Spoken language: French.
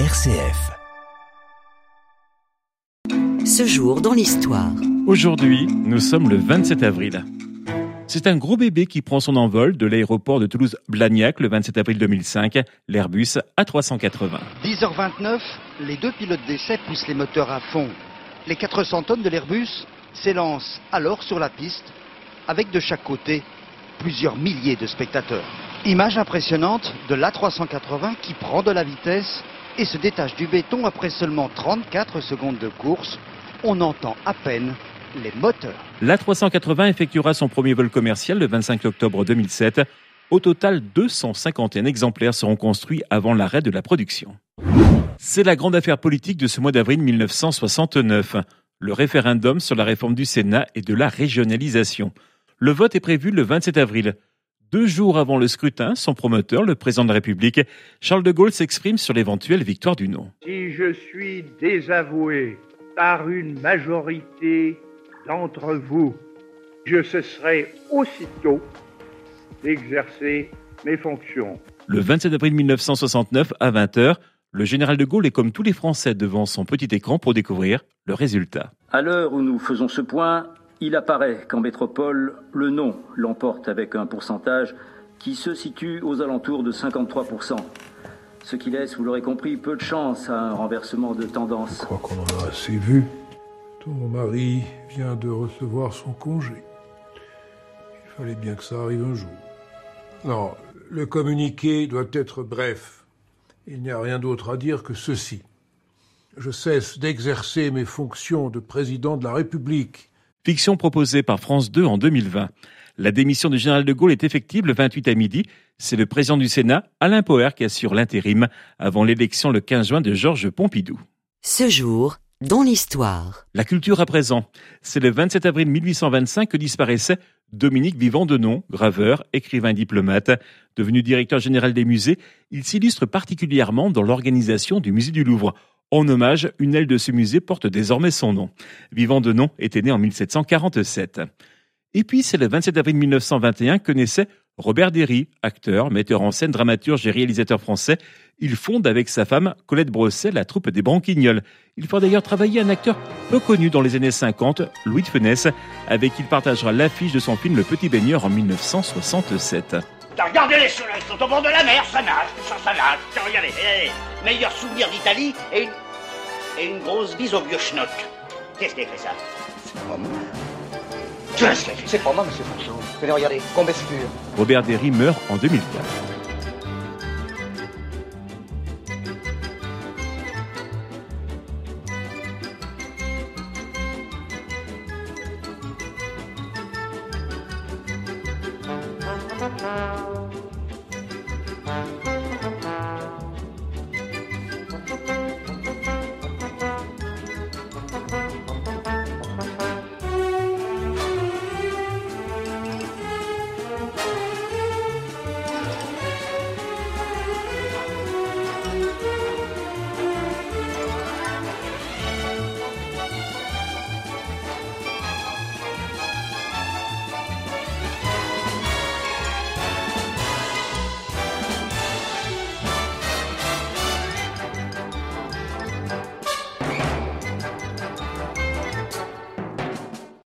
RCF. Ce jour dans l'histoire. Aujourd'hui, nous sommes le 27 avril. C'est un gros bébé qui prend son envol de l'aéroport de Toulouse-Blagnac le 27 avril 2005, l'Airbus A380. 10h29, les deux pilotes d'essai poussent les moteurs à fond. Les 400 tonnes de l'Airbus s'élancent alors sur la piste, avec de chaque côté plusieurs milliers de spectateurs. Image impressionnante de l'A380 qui prend de la vitesse et se détache du béton après seulement 34 secondes de course. On entend à peine les moteurs. L'A380 effectuera son premier vol commercial le 25 octobre 2007. Au total, 251 exemplaires seront construits avant l'arrêt de la production. C'est la grande affaire politique de ce mois d'avril 1969, le référendum sur la réforme du Sénat et de la régionalisation. Le vote est prévu le 27 avril. Deux jours avant le scrutin, son promoteur, le président de la République, Charles de Gaulle, s'exprime sur l'éventuelle victoire du non. Si je suis désavoué par une majorité d'entre vous, je cesserai aussitôt d'exercer mes fonctions. Le 27 avril 1969, à 20h, le général de Gaulle est comme tous les Français devant son petit écran pour découvrir le résultat. À l'heure où nous faisons ce point, il apparaît qu'en métropole, le non l'emporte avec un pourcentage qui se situe aux alentours de 53%. Ce qui laisse, vous l'aurez compris, peu de chance à un renversement de tendance. Je crois qu'on en a assez vu. Ton mari vient de recevoir son congé. Il fallait bien que ça arrive un jour. Non, le communiqué doit être bref. Il n'y a rien d'autre à dire que ceci. Je cesse d'exercer mes fonctions de président de la République Fiction proposée par France 2 en 2020. La démission du général de Gaulle est effective le 28 à midi. C'est le président du Sénat, Alain Poher, qui assure l'intérim avant l'élection le 15 juin de Georges Pompidou. Ce jour, dans l'histoire. La culture à présent. C'est le 27 avril 1825 que disparaissait Dominique Vivant Denon, graveur, écrivain diplomate. Devenu directeur général des musées, il s'illustre particulièrement dans l'organisation du musée du Louvre. En hommage, une aile de ce musée porte désormais son nom. Vivant de nom était né en 1747. Et puis, c'est le 27 avril 1921 que naissait Robert Derry, acteur, metteur en scène, dramaturge et réalisateur français. Il fonde avec sa femme Colette Brosset la troupe des Branquignoles. Il fera d'ailleurs travailler un acteur peu connu dans les années 50, Louis de Funès, avec qui il partagera l'affiche de son film Le Petit Baigneur en 1967. Regardez les soleils, ils sont au bord de la mer, ça nage, ça, ça nage. Regardez, meilleur souvenir d'Italie et une et une grosse bise au vieux schnock. Qu'est-ce qui a fait ça? C'est pas moi. Qu'est-ce qui a fait C'est? Pas moi, monsieur Fonchon. Venez regarder, Combescure. Robert Derry meurt en 2004.